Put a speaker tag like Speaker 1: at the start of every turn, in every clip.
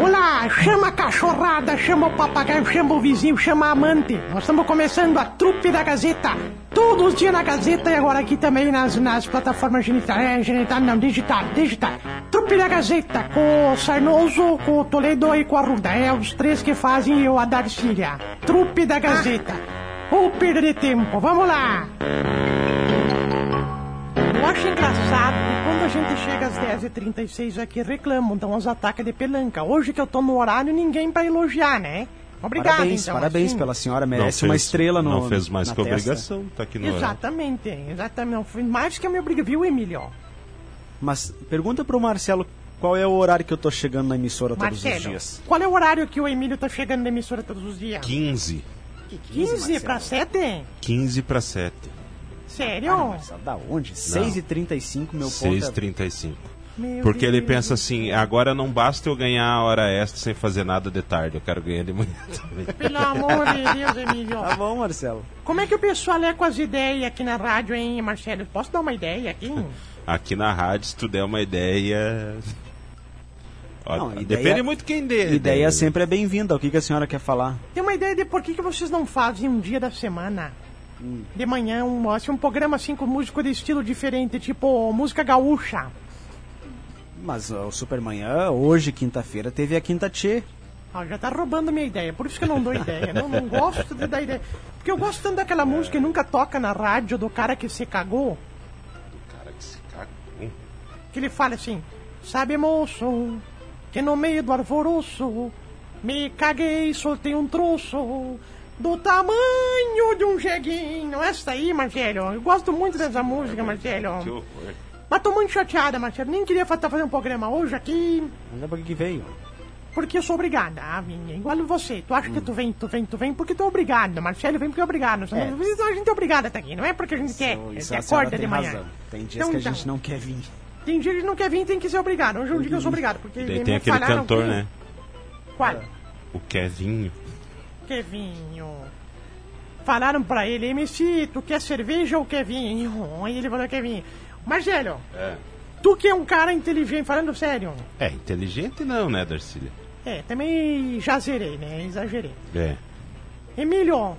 Speaker 1: Olá, chama a cachorrada, chama o papagaio, chama o vizinho, chama a amante. Nós estamos começando a trupe da Gazeta. Todos os dias na Gazeta e agora aqui também nas, nas plataformas genital, é, genital, não, digital, digital. Trupe da Gazeta, com o Sarnoso, com o Toledo e com a Ruda. É os três que fazem eu a Darcília. Trupe da Gazeta. Ou perder tempo, vamos lá. Eu acho engraçado que quando a gente chega às 10h36 aqui reclamam, dão uns ataques de pelanca. Hoje que eu tô no horário, ninguém pra elogiar, né? Obrigado,
Speaker 2: parabéns,
Speaker 1: então.
Speaker 2: parabéns
Speaker 1: assim.
Speaker 2: pela senhora, merece
Speaker 3: fez-
Speaker 2: uma estrela no
Speaker 3: Não fez mais que
Speaker 2: testa.
Speaker 3: obrigação, tá aqui no horário.
Speaker 1: Exatamente, exatamente. Não, foi mais que a minha obrigação, viu, Emílio?
Speaker 2: Mas pergunta pro Marcelo qual é o horário que eu tô chegando na emissora todos os
Speaker 1: Marcelo,
Speaker 2: dias.
Speaker 1: qual é o horário que o Emílio tá chegando na emissora todos os dias?
Speaker 3: 15.
Speaker 1: 15 pra 7?
Speaker 3: 15 para 7.
Speaker 1: Sério?
Speaker 2: Ah, Marcelo, da onde? 6h35, meu ponto é...
Speaker 3: 6h35.
Speaker 1: Meu
Speaker 3: Porque ele
Speaker 1: Deus.
Speaker 3: pensa assim, agora não basta eu ganhar a hora extra sem fazer nada de tarde, eu quero ganhar de manhã também.
Speaker 1: Pelo amor de Deus, Emílio.
Speaker 2: Tá bom, Marcelo.
Speaker 1: Como é que o pessoal é com as ideias aqui na rádio, hein, Marcelo? Posso dar uma ideia aqui?
Speaker 3: Aqui na rádio, se tu der uma ideia... Ó,
Speaker 2: Não, ideia-
Speaker 3: Depende muito quem dê.
Speaker 2: Ideia sempre é bem-vinda. O que, que a senhora quer falar?
Speaker 1: Tem uma ideia de por que, que vocês não fazem um dia da semana?
Speaker 2: Hum.
Speaker 1: De manhã, um, assim, um programa assim com músico de estilo diferente, tipo música gaúcha.
Speaker 2: Mas ó, o Supermanhã, hoje, quinta-feira, teve a Quinta Tchê.
Speaker 1: Ah, já tá roubando minha ideia, por isso que eu não dou ideia. Não, não gosto de dar ideia. Porque eu gosto tanto daquela música que nunca toca na rádio do cara que se cagou.
Speaker 3: Cara, que se cagou.
Speaker 1: Que ele fala assim: Sabe, moço, que no meio do alvoroço me caguei, soltei um troço do tamanho de um jeguinho. Essa aí, Marcelo, eu gosto muito dessa música, Marcelo. Mas tô muito chateada, Marcelo. Nem queria estar fazendo um programa hoje aqui,
Speaker 2: Mas é pra que veio?
Speaker 1: porque eu sou obrigada a vir. Igual você. Tu acha que tu vem, tu vem, tu vem porque tu é obrigado. Marcelo vem porque é obrigado.
Speaker 2: É.
Speaker 1: a gente é obrigada a estar aqui. Não é porque a gente quer.
Speaker 2: Isso senhora
Speaker 1: acorda de manhã.
Speaker 2: razão. Tem dias
Speaker 1: Então,
Speaker 2: que a
Speaker 1: então.
Speaker 2: gente não quer vir.
Speaker 1: Tem dia que a gente não quer vir, tem que ser obrigado. Hoje é um dia que eu sou obrigado. Porque
Speaker 3: Daí tem aquele
Speaker 1: falaram
Speaker 3: cantor,
Speaker 1: que-
Speaker 3: né?
Speaker 1: Qual?
Speaker 3: O Kevinho.
Speaker 1: Kevinho. Falaram pra ele, MC, tu quer cerveja ou quer vinho? Aí ele falou, quer vinho. Marcelo,
Speaker 3: É.
Speaker 1: tu que é um cara inteligente, falando sério.
Speaker 3: É, inteligente não, né, Darcília?
Speaker 1: É, também já zerei, né? Exagerei.
Speaker 3: É.
Speaker 1: Emílio,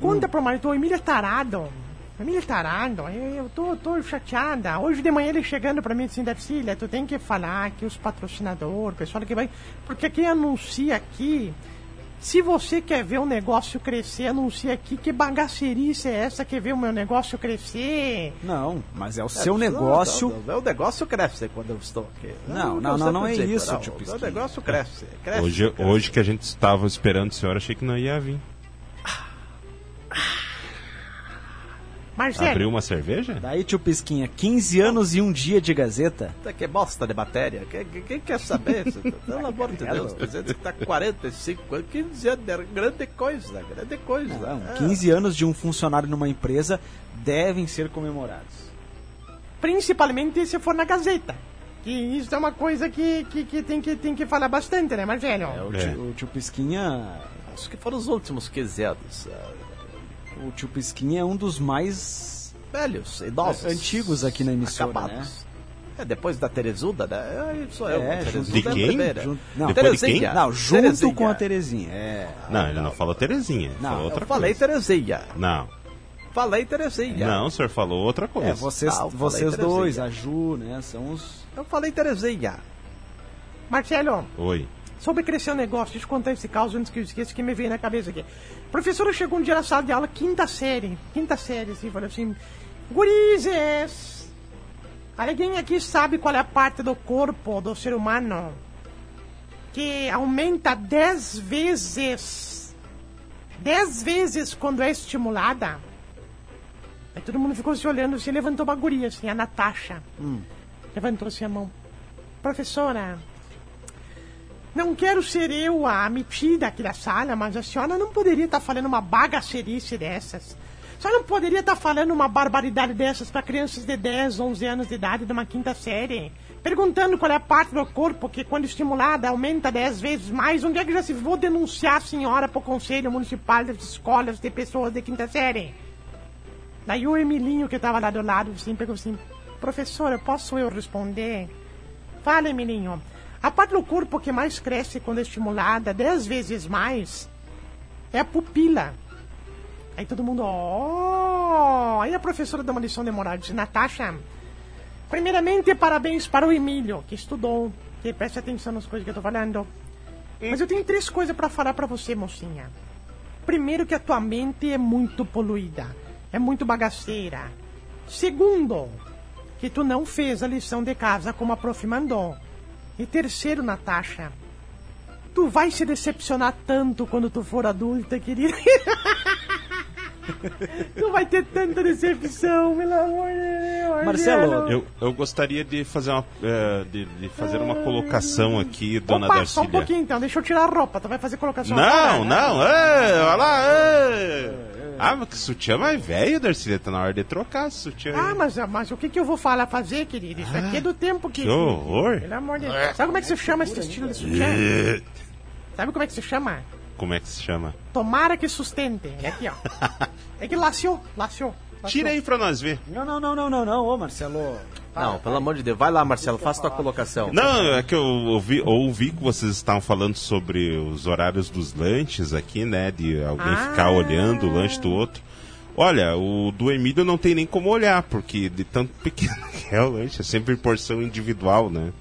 Speaker 1: conta pro marido, o Emílio é tarado. Emílio é tarado, eu, eu tô, tô chateada. Hoje de manhã ele chegando pra mim assim, Darcília, tu tem que falar que os patrocinadores, o pessoal que vai... Porque quem anuncia aqui, se você quer ver o negócio crescer, anuncia aqui. Que bagacerice é essa que vê o meu negócio crescer?
Speaker 2: Não, mas é o seu negócio.
Speaker 4: O meu negócio cresce quando eu estou aqui.
Speaker 2: Não, não, não, não é isso,
Speaker 4: não,
Speaker 2: tio
Speaker 4: O negócio cresce. cresce
Speaker 3: Hoje,
Speaker 4: cresce.
Speaker 3: hoje que a gente estava esperando o senhor, achei que não ia vir.
Speaker 1: Marcelo,
Speaker 3: Abriu uma cerveja?
Speaker 2: Daí, tio Pisquinha, 15 anos e um dia de Gazeta.
Speaker 4: Que bosta de matéria. Quem, quem- quer saber? Pelo amor de Deus. Dizendo que tá 45 anos, 15 anos. é Grande coisa, grande coisa.
Speaker 2: Não,
Speaker 4: É.
Speaker 2: 15 anos de um funcionário numa empresa devem ser comemorados.
Speaker 1: principalmente se for na Gazeta. Que isso é uma coisa que, que, que tem, que tem que falar bastante, né, Marcelo?
Speaker 2: É, o,
Speaker 3: É.
Speaker 2: tio, o tio Pisquinha.
Speaker 4: Acho que foram os últimos 15 anos. é,
Speaker 2: O tio Pisquinha é um dos mais
Speaker 4: Velhos, idosos.
Speaker 2: antigos aqui na emissora, né?
Speaker 4: acabados. É, depois da Terezuda, né? Sou eu.
Speaker 2: É, junto-
Speaker 3: De
Speaker 4: é a
Speaker 3: quem?
Speaker 2: Junto- não,
Speaker 3: Depois de
Speaker 4: Terezinha.
Speaker 3: quem?
Speaker 2: Não, junto
Speaker 4: Terezinha.
Speaker 2: com a Terezinha. É.
Speaker 3: Não, ele não falou Terezinha.
Speaker 2: Não,
Speaker 3: falou
Speaker 2: eu
Speaker 3: outra
Speaker 4: Eu falei
Speaker 3: coisa.
Speaker 4: Terezinha.
Speaker 3: Não.
Speaker 4: Falei Terezinha.
Speaker 3: Não, o senhor falou outra coisa.
Speaker 2: É, vocês,
Speaker 4: falei
Speaker 2: vocês dois, a Ju, né? São os.
Speaker 4: Eu falei Terezinha.
Speaker 1: Marcelo,
Speaker 3: Oi.
Speaker 1: Sobre crescer o negócio, deixa eu contar esse caso antes que eu esqueça que me veio na cabeça aqui. A professora chegou um dia na sala de aula, quinta série, quinta série, assim, falou assim: Gurizes, alguém aqui sabe qual é a parte do corpo do ser humano que aumenta 10 vezes? 10 vezes quando é estimulada? Aí todo mundo ficou se olhando assim, levantou uma guria, assim, a Natasha. Levantou assim a mão. Professora, não quero ser eu a metida aqui da sala, mas a senhora não poderia estar falando uma bagacerice dessas. A senhora não poderia estar falando uma barbaridade dessas para crianças de 10, 11 anos de idade de uma quinta série. Perguntando qual é a parte do corpo que, quando estimulada, aumenta 10 vezes mais. Onde é que já se vou denunciar a senhora para o Conselho Municipal das Escolas de Pessoas de quinta série? Daí o Emilinho, que estava lá do lado, assim, pegou assim: Professora, posso eu responder? Fala, Emilinho. A parte do corpo que mais cresce quando é estimulada, 10 vezes mais, é a pupila. Aí todo mundo, ó. Aí a professora dá uma lição demorada, diz, Natasha, primeiramente parabéns para o Emílio, que estudou, que preste atenção nas coisas que eu tô falando. Mas eu tenho três coisas para falar para você, mocinha. Primeiro que a tua mente é muito poluída, é muito bagaceira. Segundo, que tu não fez a lição de casa como a prof mandou. E terceiro, Natasha, tu vai se decepcionar tanto quando tu for adulta, querida. tu vai ter tanta decepção, pelo amor de Deus.
Speaker 2: Marcelo.
Speaker 3: Eu, eu gostaria de fazer uma, eh, de, de fazer uma colocação aqui, dona
Speaker 1: Opa, só um
Speaker 3: Darcília.
Speaker 1: pouquinho então, deixa eu tirar a roupa. Tu vai fazer colocação
Speaker 3: Não,
Speaker 1: agora, né?
Speaker 3: não, é, olha lá, é. Ah, mas que sutiã mais velho, Darcília, tá na hora de trocar esse sutiã. aí.
Speaker 1: Ah, mas, mas o que, que eu vou falar, fazer, querido? Isso aqui é do tempo que.
Speaker 3: que horror.
Speaker 1: Pelo amor de Deus. Sabe como é que se chama esse estilo de sutiã? Sabe como é que se chama?
Speaker 3: Como é que se chama?
Speaker 1: Tomara que sustente. É aqui, ó. É que laciou, laciou.
Speaker 3: Tira aí pra nós ver.
Speaker 2: Não, não, não, não, não, não, ô Marcelo.
Speaker 4: Não, pelo amor de Deus. Vai lá, Marcelo, faça tua colocação.
Speaker 3: Não, é que eu ouvi, ouvi que vocês estavam falando sobre os horários dos lanches aqui, né? De alguém
Speaker 1: Ah.
Speaker 3: ficar olhando o lanche do outro. Olha, o do Emílio não tem nem como olhar, porque de tanto pequeno que é o lanche, é sempre porção individual, né?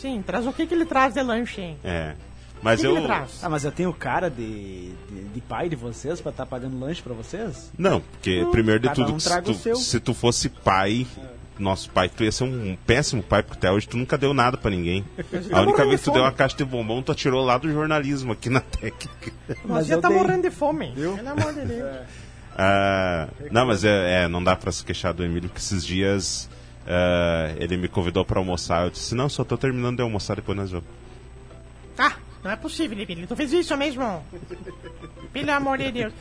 Speaker 1: Sim, traz o que, que ele traz de lanche, hein?
Speaker 3: É. Mas eu.
Speaker 2: Ah, mas eu tenho cara de, de, de pai de vocês pra estar pagando lanche pra vocês?
Speaker 3: Não, porque primeiro de tudo,
Speaker 2: um
Speaker 3: que se, tu, se tu fosse pai, nosso pai, tu ia ser um péssimo pai, porque até hoje tu nunca deu nada pra ninguém. A única vez
Speaker 1: de
Speaker 3: que tu deu uma caixa de bombom, tu atirou lá do jornalismo aqui na técnica.
Speaker 1: Nós já
Speaker 2: eu
Speaker 1: tá
Speaker 2: dei.
Speaker 1: morrendo de fome. Pelo amor de Deus.
Speaker 3: Ah, não, mas é, é, não dá pra se queixar do Emílio, porque esses dias ah, ele me convidou pra almoçar. Eu disse, não, só tô terminando de almoçar, depois nós vamos.
Speaker 1: Não é possível. Tu fez isso mesmo? Pelo amor de Deus.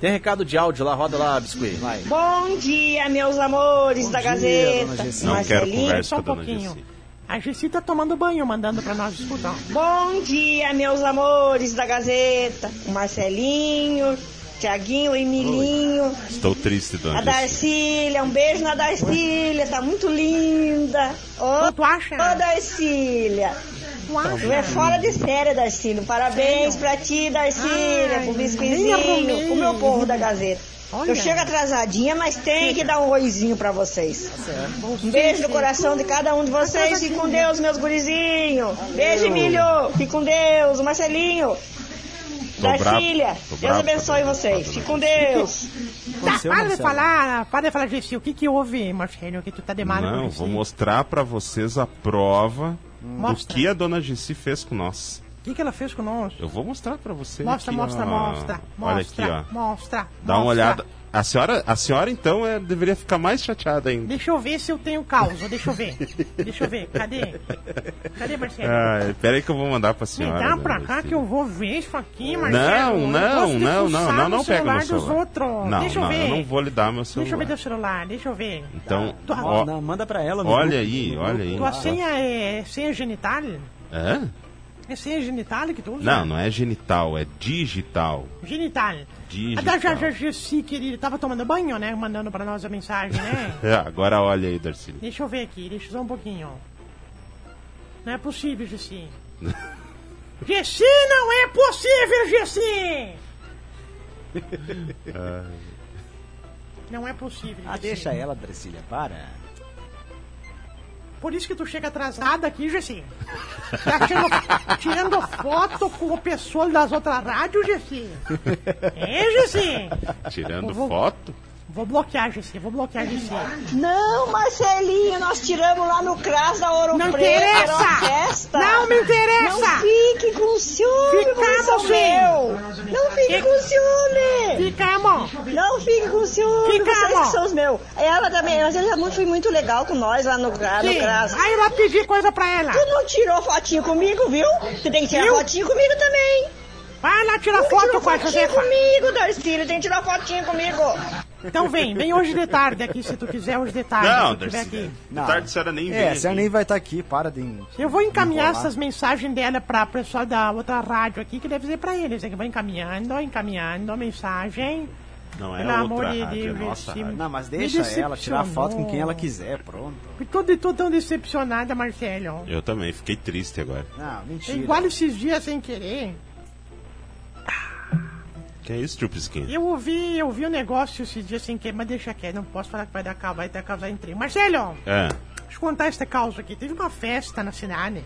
Speaker 4: Tem recado de áudio lá, roda lá, Biscuit.
Speaker 2: Vai.
Speaker 5: Bom dia, meus amores da
Speaker 2: dia,
Speaker 5: Gazeta.
Speaker 3: Não quero
Speaker 5: Marcelinho.
Speaker 3: conversa
Speaker 1: Só um
Speaker 3: a dona
Speaker 1: pouquinho.
Speaker 3: Gessi.
Speaker 1: A Gessi tá tomando banho, mandando pra nós escutar.
Speaker 5: Bom dia, meus amores da Gazeta. O Marcelinho, Tiaguinho, o Emilinho,
Speaker 3: Estou triste,
Speaker 5: a
Speaker 3: dona Gessi.
Speaker 5: Darcília. Um beijo na Darcília, tá muito linda. Ô,
Speaker 1: Tu acha?
Speaker 5: ô Darcília.
Speaker 1: Tu
Speaker 5: é fora de série, Darcília. Parabéns pra ti, Darcília, pro biscoizinho, pro meu povo da Gazeta.
Speaker 1: Olha.
Speaker 5: Eu chego atrasadinha, mas tem que dar um oizinho pra vocês. Um beijo no coração de cada um de vocês. Fique com Deus, meus gurizinhos. Beijo, Emílio. Fique com Deus. Marcelinho. Darcília. Deus abençoe vocês.
Speaker 3: tô
Speaker 5: Fique com Deus.
Speaker 1: Tá, para de falar, para de falar, Gessi. O que que houve, Marcelo? Que tu tá de mal com
Speaker 3: Não, vou mostrar pra vocês a prova
Speaker 1: Mostra.
Speaker 3: do que a dona Gessi fez com nós.
Speaker 1: O que que ela fez com nós?
Speaker 3: Eu vou mostrar pra vocês.
Speaker 1: Mostra,
Speaker 3: aqui,
Speaker 1: mostra,
Speaker 3: ó.
Speaker 1: mostra.
Speaker 3: Olha
Speaker 1: Mostra,
Speaker 3: aqui, ó.
Speaker 1: mostra.
Speaker 3: Dá uma
Speaker 1: mostra.
Speaker 3: olhada. A senhora, a senhora então, é, deveria ficar mais chateada ainda.
Speaker 1: Deixa eu ver se eu tenho causa. Deixa eu ver. Deixa eu ver. Cadê? Cadê, Marcelo?
Speaker 3: Ah, pera aí que eu vou mandar pra
Speaker 1: Me
Speaker 3: senhora.
Speaker 1: dá
Speaker 3: dona
Speaker 1: pra cá
Speaker 3: Gessi.
Speaker 1: que eu vou ver isso aqui,
Speaker 3: Não,
Speaker 1: Marcelo. Eu
Speaker 3: não, não, não, não,
Speaker 1: no
Speaker 3: não pega meu celular.
Speaker 1: dos outros.
Speaker 3: Não,
Speaker 1: deixa eu
Speaker 3: não,
Speaker 1: ver.
Speaker 3: eu não vou lhe dar meu celular.
Speaker 1: Deixa eu ver teu celular, deixa eu ver.
Speaker 3: Então,
Speaker 1: Tu-
Speaker 3: ó,
Speaker 2: Não, manda pra ela. no
Speaker 3: olha
Speaker 2: grupo.
Speaker 3: aí, olha aí.
Speaker 1: Tua senha é senha genital?
Speaker 3: Hã?
Speaker 1: É senha genital que tu usa?
Speaker 3: Não, não é genital, é digital.
Speaker 1: Genital.
Speaker 3: Digital.
Speaker 1: A da já, já, Gessi, querido, tava tomando banho, né? Mandando pra nós a mensagem, né?
Speaker 3: É, agora olha aí, Darcy.
Speaker 1: deixa eu ver aqui, deixa eu só um pouquinho. Não é possível, Gessi. Gessi, não é possível, Gessi! Não é possível.
Speaker 2: Ah,
Speaker 1: Gessi.
Speaker 2: deixa ela, Dracília, para.
Speaker 1: Por isso que tu chega atrasada aqui, Gessi. Tá tirando, tirando foto com o pessoal das outras rádios, Gessi. É, Gessi?
Speaker 3: Tirando
Speaker 1: vou-
Speaker 3: foto?
Speaker 1: Vou bloquear, Gessi, vou bloquear, Gessi.
Speaker 5: Não, Marcelinho, nós tiramos lá no CRAS da Ouro
Speaker 1: Não
Speaker 5: Preto.
Speaker 1: Interessa! Não me interessa!
Speaker 5: Não fique com ciúme,
Speaker 1: Ficamos,
Speaker 5: meu. Não fique com ciúme.
Speaker 1: Ficamos!
Speaker 5: Não fique com ciúme,
Speaker 1: Ficamos.
Speaker 5: vocês que são os meus. Ela também, mas ela muito- foi muito legal com nós lá no, no. CRAS.
Speaker 1: Aí eu lá pedi coisa pra ela.
Speaker 5: Tu não tirou fotinho comigo, viu? Tu tem que tirar
Speaker 1: Viu?
Speaker 5: fotinho comigo também.
Speaker 1: Vai lá tirar foto com a Josefa.
Speaker 5: comigo, Darcílio. Tem que tirar fotinho comigo.
Speaker 1: Então vem, vem hoje de tarde aqui, se tu quiser hoje de tarde.
Speaker 3: Não,
Speaker 1: se tu aqui.
Speaker 3: De tarde a senhora nem vem.
Speaker 2: É, a senhora nem vai estar aqui, para de.
Speaker 1: Eu vou encaminhar
Speaker 2: Enrolar.
Speaker 1: essas mensagens dela pra pessoal da outra rádio aqui, que deve dizer pra eles. É que vai encaminhando, encaminhando a mensagem.
Speaker 3: Não é
Speaker 1: Pelo amor
Speaker 3: outra
Speaker 1: de
Speaker 3: rádio, é
Speaker 1: Deus,
Speaker 3: nossa rádio.
Speaker 2: Não, mas deixa ela tirar foto com quem ela quiser, pronto.
Speaker 1: Eu tô, de- tô tão decepcionada, Marcelo.
Speaker 3: Eu também, fiquei triste agora.
Speaker 2: Não,
Speaker 1: É
Speaker 2: mentira.
Speaker 1: igual esses dias sem querer.
Speaker 3: Que é isso, Trupskin?
Speaker 1: Eu ouvi, eu ouvi um negócio esses dias sem querer, mas deixa quieto, não posso falar que vai dar causa, vai ter causar intriga. Marcelo,
Speaker 3: É.
Speaker 1: deixa eu contar esta causa aqui. Teve uma festa na cidade.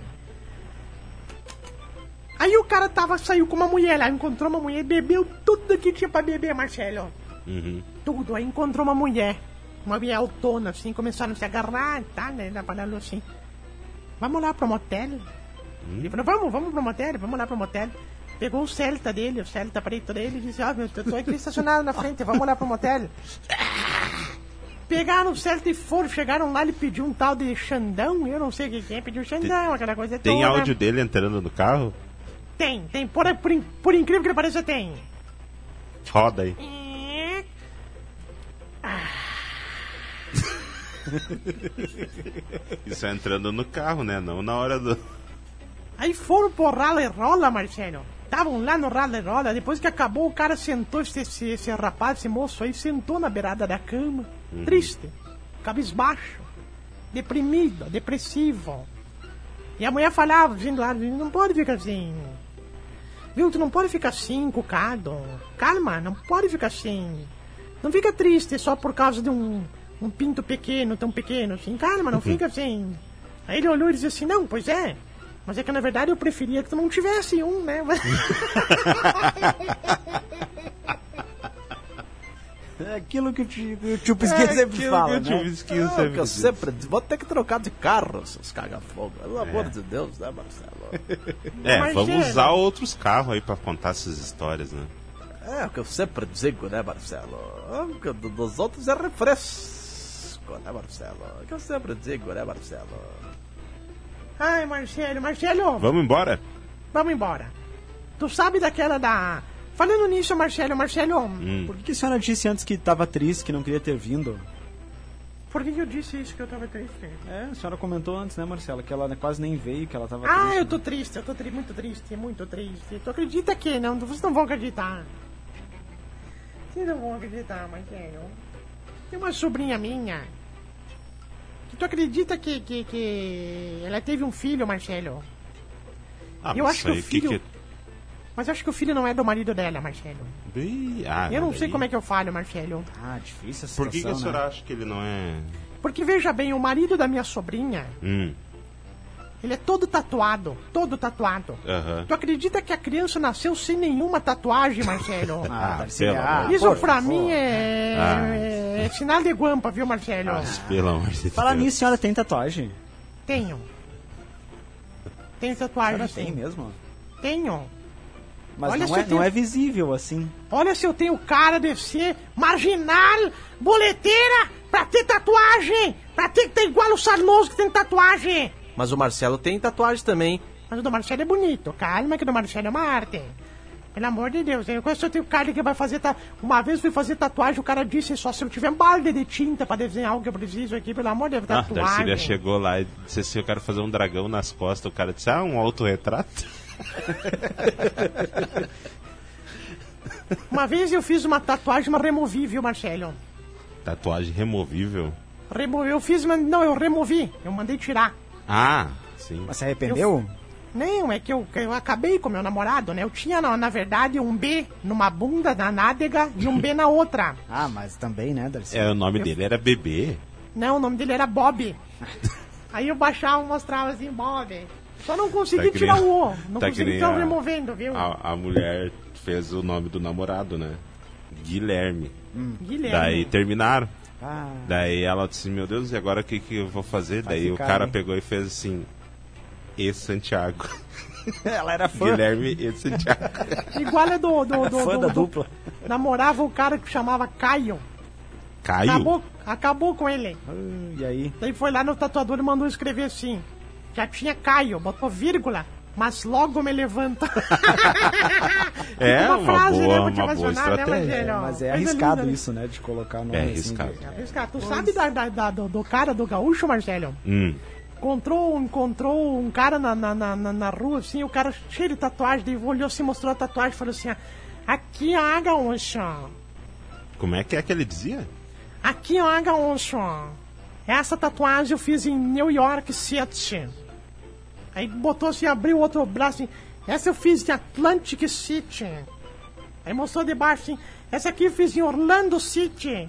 Speaker 1: Aí o cara tava, saiu com uma mulher lá, encontrou uma mulher, bebeu tudo que tinha pra beber, Marcelo.
Speaker 3: Uhum.
Speaker 1: Tudo. Aí encontrou uma mulher. Uma mulher autona, assim, começaram a se agarrar, tá, né? Falando assim. Vamos lá pro motel? Ele falou, vamos, vamos pro motel, vamos lá pro motel. Pegou o Celta dele, o Celta preto dele, e disse, ó, meu, eu tô aqui estacionado na frente, vamos lá pro motel. Pegaram o Celta e foram, chegaram lá, ele pediu um tal de Xandão, eu não sei o que é, pediu Xandão, aquela coisa
Speaker 3: Tem
Speaker 1: toda.
Speaker 3: áudio dele entrando no carro?
Speaker 1: Tem, tem, por, por, por incrível que pareça, tem.
Speaker 3: Roda aí. Isso é entrando no carro, né? Não na hora do.
Speaker 1: Aí foram pro rala e rola, Marcelo. Estavam lá no rala e rola. Depois que acabou, o cara sentou, esse, esse, esse rapaz, esse moço aí, sentou na beirada da cama. Triste, cabisbaixo, deprimido, depressivo. E a mulher falava, vindo lá, não pode ficar assim. Viu, tu não pode ficar assim, cucado. Calma, não pode ficar assim. Não fica triste só por causa de um, um pinto pequeno, tão pequeno assim. Calma, não fica assim. Aí ele olhou e disse assim, não, pois é. Mas é que na verdade eu preferia que tu não tivesse um, né?
Speaker 2: É aquilo que o tio, que o tio Pisquinha sempre fala, né?
Speaker 4: Ah, que eu sempre vou ter que trocar de carro, seus caga-fogo. Pelo amor de Deus, né, Marcelo?
Speaker 3: É,
Speaker 1: Mas,
Speaker 3: vamos
Speaker 1: é,
Speaker 3: usar outros carros aí pra contar essas histórias, né?
Speaker 4: É o que eu sempre digo, né, Marcelo? Que do- dos outros é refresco, né, Marcelo? É o que eu sempre digo, né, Marcelo?
Speaker 1: Ai, Marcelo, Marcelo,
Speaker 3: Vamos embora?
Speaker 1: vamos embora. Tu sabe daquela da... Falando nisso, Marcelo, Marcelo,
Speaker 3: Hum.
Speaker 2: Por que, que a senhora disse antes que tava triste, que não queria ter vindo?
Speaker 1: por que, que eu disse isso que eu tava triste?
Speaker 2: É, a senhora comentou antes, né, Marcela? Que ela quase nem veio, que ela tava
Speaker 1: Ah,
Speaker 2: triste.
Speaker 1: eu tô triste, eu tô tri muito triste, muito triste. Tu acredita que não? Vocês não vão acreditar. Vocês não vão acreditar, Marcelo. Tem uma sobrinha minha. Que tu acredita que, que, que ela teve um filho, Marcelo?
Speaker 3: Ah,
Speaker 1: Eu
Speaker 3: mas
Speaker 1: acho que o
Speaker 3: isso aí,
Speaker 1: filho- Mas acho que o filho não é do marido dela, Marcelo.
Speaker 3: Ah,
Speaker 1: Eu não sei como é que eu falo, Marcelo.
Speaker 2: Ah, difícil essa
Speaker 3: Por que, que a
Speaker 2: situação,
Speaker 3: senhora
Speaker 2: né?
Speaker 3: acha que ele não é.
Speaker 1: Porque veja bem, o marido da minha sobrinha,
Speaker 3: Hum,
Speaker 1: ele é todo tatuado, todo tatuado.
Speaker 3: aham.
Speaker 1: Tu acredita que a criança nasceu sem nenhuma tatuagem, Marcelo?
Speaker 2: Ah,
Speaker 3: Ah,
Speaker 2: Darcy,
Speaker 3: pelo
Speaker 2: ah,
Speaker 3: amor.
Speaker 1: Isso pra mim é,
Speaker 3: Ah.
Speaker 1: é sinal de guampa, viu, Marcelo?
Speaker 3: Ah, pelo amor de Deus.
Speaker 2: Falar nisso, a senhora tem tatuagem?
Speaker 1: Tenho. Tenho
Speaker 2: A
Speaker 1: tatuagem,
Speaker 2: senhora
Speaker 1: sim.
Speaker 2: tem mesmo?
Speaker 1: Tenho.
Speaker 2: Mas
Speaker 1: Olha
Speaker 2: não, é,
Speaker 1: tenho-
Speaker 2: não é visível, assim.
Speaker 1: Olha se eu tenho cara de ser marginal, boleteira, pra ter tatuagem. Pra ter que ter igual o Sarnoso que tem tatuagem.
Speaker 4: Mas o Marcelo tem tatuagem também.
Speaker 1: Mas o do Marcelo é bonito. Calma que o do Marcelo é uma arte. Pelo amor de Deus, eu conheço eu tenho cara que vai fazer. Ta... Uma vez fui fazer tatuagem, o cara disse só se eu tiver um balde de tinta pra desenhar algo que eu preciso aqui, pelo amor de Deus,
Speaker 3: Ah,
Speaker 1: tatuagem.
Speaker 3: Darcília chegou lá e disse assim: Eu quero fazer um dragão nas costas. O cara disse: Ah, um autorretrato?
Speaker 1: Uma vez eu fiz uma tatuagem, uma removível, Marcelo.
Speaker 3: Tatuagem removível?
Speaker 1: Remo... Eu fiz, mas não, eu removi. Eu mandei tirar.
Speaker 3: Ah, sim.
Speaker 2: Mas se arrependeu?
Speaker 1: Não, é que eu, eu acabei com meu namorado, né? Eu tinha, na, na verdade, um B numa bunda, na nádega, e um B na outra.
Speaker 2: Ah, mas também, né, Darcy?
Speaker 3: É, o nome dele era Bebê.
Speaker 1: Não, o nome dele era Bob. Aí eu baixava e mostrava assim, Bob. Só não consegui
Speaker 3: Tá
Speaker 1: tirar
Speaker 3: nem-
Speaker 1: o O. Não
Speaker 3: tá
Speaker 1: consegui
Speaker 3: a-
Speaker 1: removendo, viu?
Speaker 3: A, a mulher fez o nome do namorado, né? Guilherme.
Speaker 1: Guilherme.
Speaker 3: Daí terminaram.
Speaker 2: Ah,
Speaker 3: Daí ela disse, meu Deus, e agora o que, que eu vou fazer?
Speaker 2: Vai
Speaker 3: Daí
Speaker 2: ficar,
Speaker 3: o cara
Speaker 2: hein?
Speaker 3: pegou e fez assim, e Santiago.
Speaker 2: ela era fã.
Speaker 3: Guilherme e Santiago.
Speaker 1: Igual é do. do, do,
Speaker 2: Fã
Speaker 1: do-
Speaker 2: da
Speaker 1: do-
Speaker 2: dupla.
Speaker 1: Namorava o cara que chamava Caio.
Speaker 3: Caio?
Speaker 1: Acabou, acabou com ele.
Speaker 2: Ah, e aí?
Speaker 1: Daí foi lá no tatuador e mandou escrever assim. Já tinha Caio, botou vírgula, mas logo me levanta.
Speaker 3: É
Speaker 1: uma
Speaker 3: uma,
Speaker 1: frase, né,
Speaker 3: boa, uma boa
Speaker 1: né,
Speaker 3: estratégia.
Speaker 1: Marcelo?
Speaker 2: É, mas é arriscado
Speaker 1: linda, né?
Speaker 2: isso, né? De colocar o nome
Speaker 3: É
Speaker 2: assim
Speaker 3: arriscado.
Speaker 2: de-
Speaker 1: Mas, cara, tu sabe da, da- da- do, do cara do gaúcho, Marcelo?
Speaker 3: Hum.
Speaker 1: Encontrou, encontrou um cara na, na, na, na- rua, assim, o cara cheio de tatuagem, daí olhou assim, mostrou a tatuagem e falou assim, "Ah, aqui a gaúcha.
Speaker 3: Como é que é que ele dizia?
Speaker 1: Aqui, ó, gaúcho. Essa tatuagem eu fiz em New York City. Aí botou assim, abriu outro braço assim. Essa eu fiz em Atlantic City. Aí mostrou debaixo assim. Essa aqui eu fiz em Orlando City.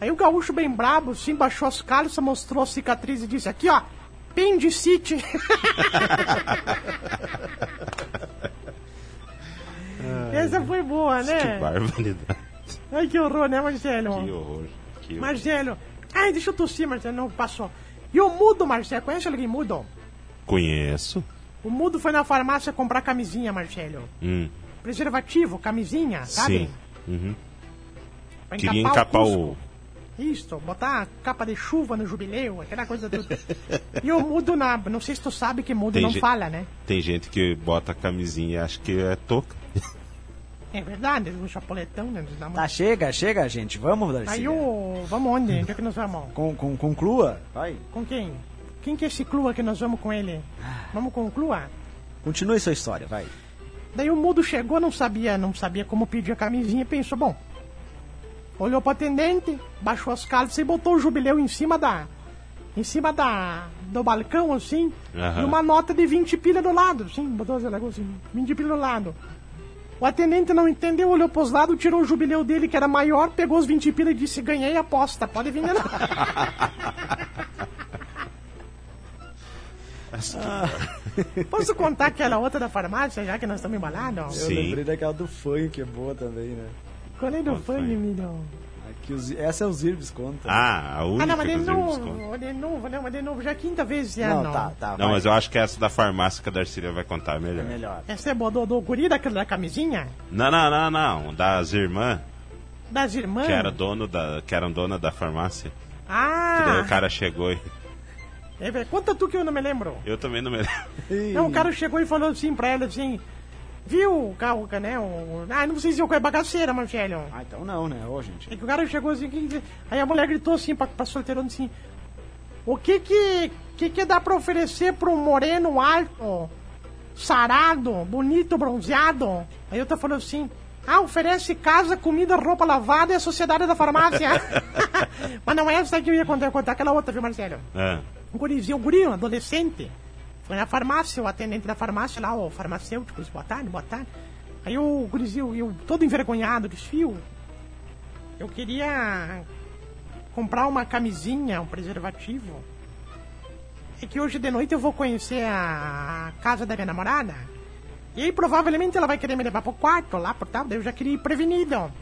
Speaker 1: Aí o gaúcho bem brabo, assim, baixou as calças, mostrou a cicatriz e disse, aqui ó, Pendy City. Essa foi boa, né?
Speaker 3: Que barbaridade.
Speaker 1: Ai, que horror, né, Marcelo?
Speaker 3: Que horror. Que horror.
Speaker 1: Marcelo. Ai, deixa eu tossir, Marcelo. Não, passou. E o Mudo, Marcelo? Conhece alguém Mudo?
Speaker 3: Conheço.
Speaker 1: O Mudo foi na farmácia comprar camisinha, Marcelo.
Speaker 3: Hum,
Speaker 1: Preservativo, camisinha, sabe?
Speaker 3: sim. Uhum. Queria encapar
Speaker 1: Cusco.
Speaker 3: o.
Speaker 1: Isso, botar capa de chuva no jubileu, aquela coisa tudo. e o Mudo, na... não sei se tu sabe que Mudo
Speaker 3: Tem
Speaker 1: não
Speaker 3: gente-
Speaker 1: fala, né?
Speaker 3: Tem gente que bota a camisinha e acha que é touca.
Speaker 1: É verdade, o chapoletão, né? dá uma-
Speaker 2: Tá, chega, chega, gente. Vamos,
Speaker 1: Aí
Speaker 2: Darcy.
Speaker 1: o... Vamos onde? Onde é que nós vamos?
Speaker 2: Com, com, conclua. Vai.
Speaker 1: Com quem? Quem que é esse Clua que nós vamos com ele? Vamos com o Clua?
Speaker 2: Continue sua história, vai.
Speaker 1: Daí o mudo chegou, não sabia, não sabia como pedir a camisinha, e pensou, bom, olhou pro atendente, baixou as calças e botou o jubileu em cima da em cima da do balcão assim,
Speaker 3: Aham.
Speaker 1: e uma nota de 20 pilha do lado, assim, botou assim, assim 20 pilha do lado. O atendente não entendeu, olhou pros lados, tirou o jubileu dele que era maior, pegou os 20 pilha e disse: "Ganhei a aposta, pode vir não". Posso contar aquela outra da farmácia, já que nós estamos embalados?
Speaker 3: Sim.
Speaker 2: Eu lembrei daquela do funk, que é boa também, né?
Speaker 1: Qual é do
Speaker 3: foi?
Speaker 1: milhão?
Speaker 2: Aqui os- essa é os Irbs conta.
Speaker 3: Ah, a única
Speaker 1: Ah, não, mas
Speaker 3: que
Speaker 1: de novo, de novo, não, mas de novo, já é a quinta vez esse
Speaker 2: não,
Speaker 1: ano.
Speaker 2: tá, tá.
Speaker 3: Não,
Speaker 2: vai.
Speaker 3: mas eu acho que essa da farmácia que a Darcília vai contar é melhor.
Speaker 2: É melhor.
Speaker 1: Essa é boa do, do guri daquela da camisinha?
Speaker 3: Não, não, não, não. Das irmãs,
Speaker 1: Das irmãs?
Speaker 3: que, era dono da, que eram dona da farmácia. Que daí
Speaker 1: Ah!
Speaker 3: o cara chegou e.
Speaker 1: É, conta tu que eu não me lembro.
Speaker 3: Eu também não me lembro.
Speaker 1: Não, o cara chegou e falou assim pra ela assim. Viu, Calca, né? O... Ah, não sei se eu é bagaceira, Marcelo.
Speaker 2: Ah, então não, né? Ô, gente.
Speaker 1: É que o cara chegou assim, que- aí a mulher gritou assim pra, pra solteirona assim: O que que, que que dá pra oferecer um moreno alto, sarado, bonito, bronzeado? Aí outra falou assim: Ah, oferece casa, comida, roupa lavada e a sociedade da farmácia. Mas não é essa que eu ia contar, eu ia contar aquela outra, viu, Marcelo?
Speaker 3: Ah,
Speaker 1: Um gurizinho, um guri, um adolescente. Foi na farmácia, o atendente da farmácia lá, o farmacêutico, disse, boa tarde, boa tarde. Aí o gurizinho, eu, todo envergonhado, disse, fio, eu queria comprar uma camisinha, um preservativo. É que hoje de noite eu vou conhecer a casa da minha namorada. E aí provavelmente ela vai querer me levar pro quarto lá, por tal, daí eu já queria ir prevenido.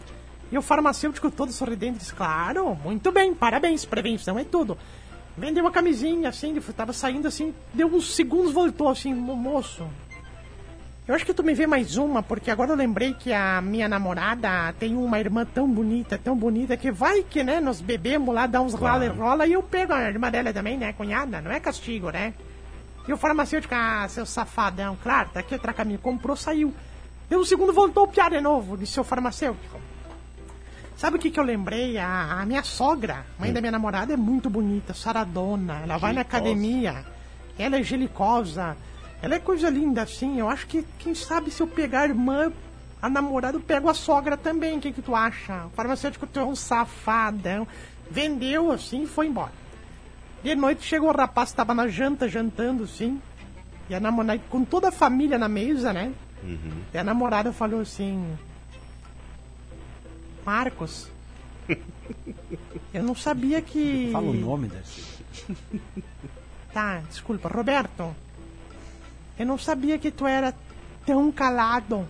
Speaker 1: E o farmacêutico todo sorridente disse, claro, muito bem, parabéns, prevenção é tudo. Vendeu a camisinha, assim, tava saindo assim, deu uns segundos, voltou assim, "Mo- moço. Eu acho que tu me vê mais uma, porque agora eu lembrei que a minha namorada tem uma irmã tão bonita, tão bonita, que vai que, né, nós bebemos lá, dá uns rola e rola, e eu pego a irmã dela também, né, cunhada, não é castigo, né? E o farmacêutico, ah, seu safadão, claro, tá aqui outra caminho, comprou, saiu. Deu um segundo, voltou o piar de novo, disse o farmacêutico. Sabe o que, que eu lembrei? A, a minha sogra, mãe da minha namorada, é muito bonita, saradona. Ela vai na academia. Ela é gelicosa. Ela é coisa linda assim. Eu acho que, quem sabe, se eu pegar a irmã, a namorada, eu pego a sogra também. O que, que tu acha? O farmacêutico tu é um safadão. Vendeu assim e foi embora. De noite chegou o rapaz, tava na janta, jantando assim. E a namorada, com toda a família na mesa, né? E a namorada falou assim: Marcos, eu não sabia que.
Speaker 2: Fala o nome, Darcy.
Speaker 1: Tá, desculpa, Roberto. Eu não sabia que tu era tão calado.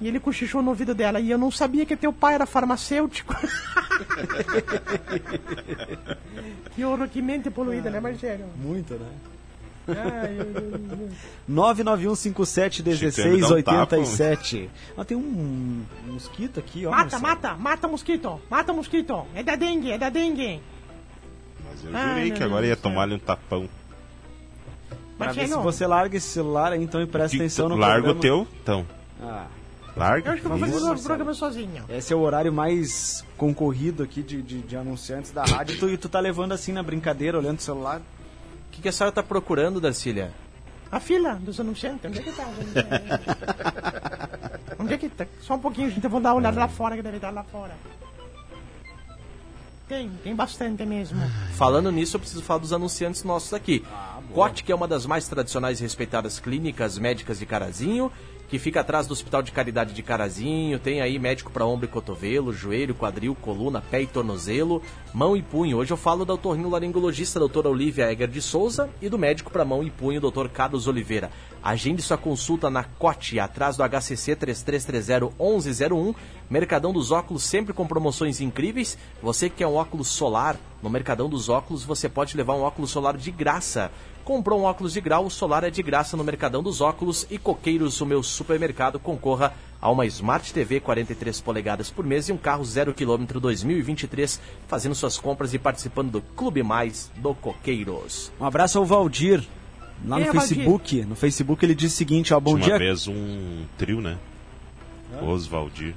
Speaker 1: E ele cochichou no ouvido dela. E eu não sabia que teu pai era farmacêutico. que horror, que mente poluída, né, Marcelo?
Speaker 2: Muito, né?
Speaker 1: Ai, eu- eu- eu-
Speaker 2: 991571687. Ah, tem um mosquito aqui, ó.
Speaker 1: Mata,
Speaker 2: Marcelo.
Speaker 1: mata, mata mosquito, mata mosquito. É da dengue, é da dengue.
Speaker 3: mas eu
Speaker 1: Ah,
Speaker 3: jurei que agora
Speaker 1: Deus
Speaker 3: ia tomar-lhe um tapão.
Speaker 2: Pra ver se você larga esse celular aí, então, e presta atenção no
Speaker 3: Larga o teu, então.
Speaker 2: Ah,
Speaker 3: Larga.
Speaker 1: eu acho que eu vou fazer o programa sozinho.
Speaker 2: esse é o horário mais concorrido aqui de, de, de anunciantes da rádio. E tu, e tu tá levando assim na brincadeira, olhando o celular.
Speaker 4: O que, que a senhora tá procurando, Darcília?
Speaker 1: A fila dos anunciantes, onde é que tá? Onde é que tá? Só um pouquinho, gente, eu vou dar uma olhada lá fora, que deve estar lá fora. Tem, tem bastante mesmo.
Speaker 4: Falando nisso, eu preciso falar dos anunciantes nossos aqui. Cote, que é uma das mais tradicionais e respeitadas clínicas médicas de Carazinho, que fica atrás do Hospital de Caridade de Carazinho. Tem aí médico para ombro e cotovelo, joelho, quadril, coluna, pé e tornozelo, mão e punho. Hoje eu falo do otorrinolaringologista doutora Olivia Egger de Souza e do médico para mão e punho, doutor Carlos Oliveira. Agende sua consulta na Cote, atrás do HCC 3330-1101. Mercadão dos Óculos sempre com promoções incríveis. Você que quer um óculos solar, no Mercadão dos Óculos você pode levar um óculos solar de graça. Comprou um óculos de grau, o solar é de graça no Mercadão dos Óculos e Coqueiros, o meu supermercado, concorra a uma Smart TV 43 polegadas por mês e um carro 0 km 2023, fazendo suas compras e participando do Clube Mais do Coqueiros.
Speaker 2: Um abraço ao Valdir, lá
Speaker 1: Quem
Speaker 2: no
Speaker 1: é Valdir?
Speaker 2: Facebook. No Facebook ele diz o seguinte, ó, bom
Speaker 3: Tinha uma
Speaker 2: dia.
Speaker 3: vez um trio, né? Osvaldir.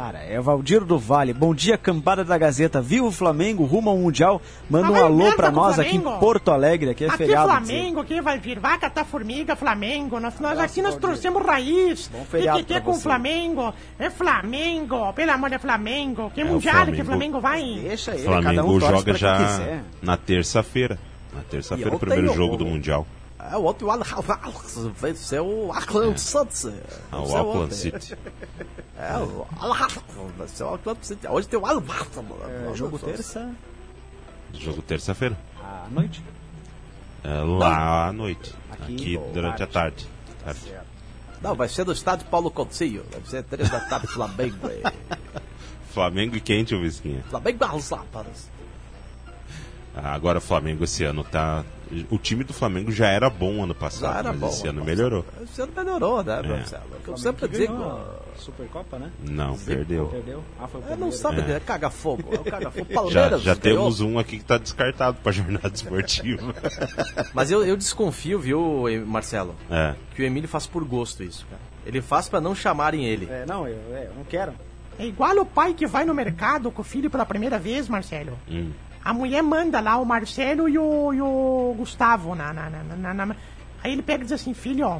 Speaker 2: Para, é Valdir do Vale. Bom dia, cambada da Gazeta. Viva o Flamengo, rumo ao Mundial. Manda
Speaker 1: Ah,
Speaker 2: um alô pra nós aqui em. Porto Alegre, aqui é
Speaker 1: aqui
Speaker 2: feriado.
Speaker 1: Flamengo, aqui vai vir vaca, tá formiga, Flamengo. Nós, nós aqui nós trouxemos raiz.
Speaker 2: Bom
Speaker 1: O que, que, que é com o. Flamengo? É Flamengo, pelo amor de Flamengo. Que
Speaker 3: É,
Speaker 1: mundial que
Speaker 3: Flamengo-
Speaker 1: o Flamengo vai?
Speaker 2: Deixa ele,
Speaker 3: O Flamengo
Speaker 2: cada um
Speaker 3: joga já na terça-feira. Na terça-feira, o primeiro jogo do Mundial.
Speaker 4: É, ontem o Al venceu o Auckland City.
Speaker 3: Ah, o
Speaker 4: Venceu
Speaker 3: Auckland. City.
Speaker 4: É, o Al venceu o Auckland City. Hoje tem o Al
Speaker 2: É, jogo terça
Speaker 3: Jogo terça-feira.
Speaker 2: à noite.
Speaker 3: É, lá à noite.
Speaker 2: Aqui,
Speaker 3: durante a tarde. tarde.
Speaker 4: Não, vai ser do estádio Paulo Coutinho. Vai ser três da tarde, Flamengo.
Speaker 3: Flamengo e quente, o Visquinha.
Speaker 4: Flamengo Alzaparas.
Speaker 3: Ah, Agora o Flamengo esse ano tá. O time do Flamengo já era bom ano passado,
Speaker 4: Já era
Speaker 3: mas
Speaker 4: bom.
Speaker 3: esse ano
Speaker 4: ano
Speaker 3: melhorou.
Speaker 4: passado. Esse ano melhorou, né, Marcelo? É o que eu sempre digo.
Speaker 2: Supercopa, né?
Speaker 3: Não, perdeu.
Speaker 2: Perdeu. Ah, foi o
Speaker 4: É, não sabe,
Speaker 3: É.
Speaker 4: né? Caga fogo. É o caga fogo.
Speaker 3: Já,
Speaker 4: Palmeiras
Speaker 3: já
Speaker 4: ganhou.
Speaker 3: temos um aqui que tá descartado pra jornada esportiva.
Speaker 4: Mas eu, eu desconfio, viu, Marcelo?
Speaker 3: É.
Speaker 4: Que o Emílio faz por gosto isso, cara. Ele faz pra não chamarem ele.
Speaker 2: É, não, eu, é, eu não quero.
Speaker 1: É igual o pai que vai no mercado com o filho pela primeira vez, Marcelo.
Speaker 3: Hum.
Speaker 1: A mulher manda lá o Marcelo e o, e o Gustavo. Na, na, na, na- na- Aí ele pega e diz assim, filho, ó,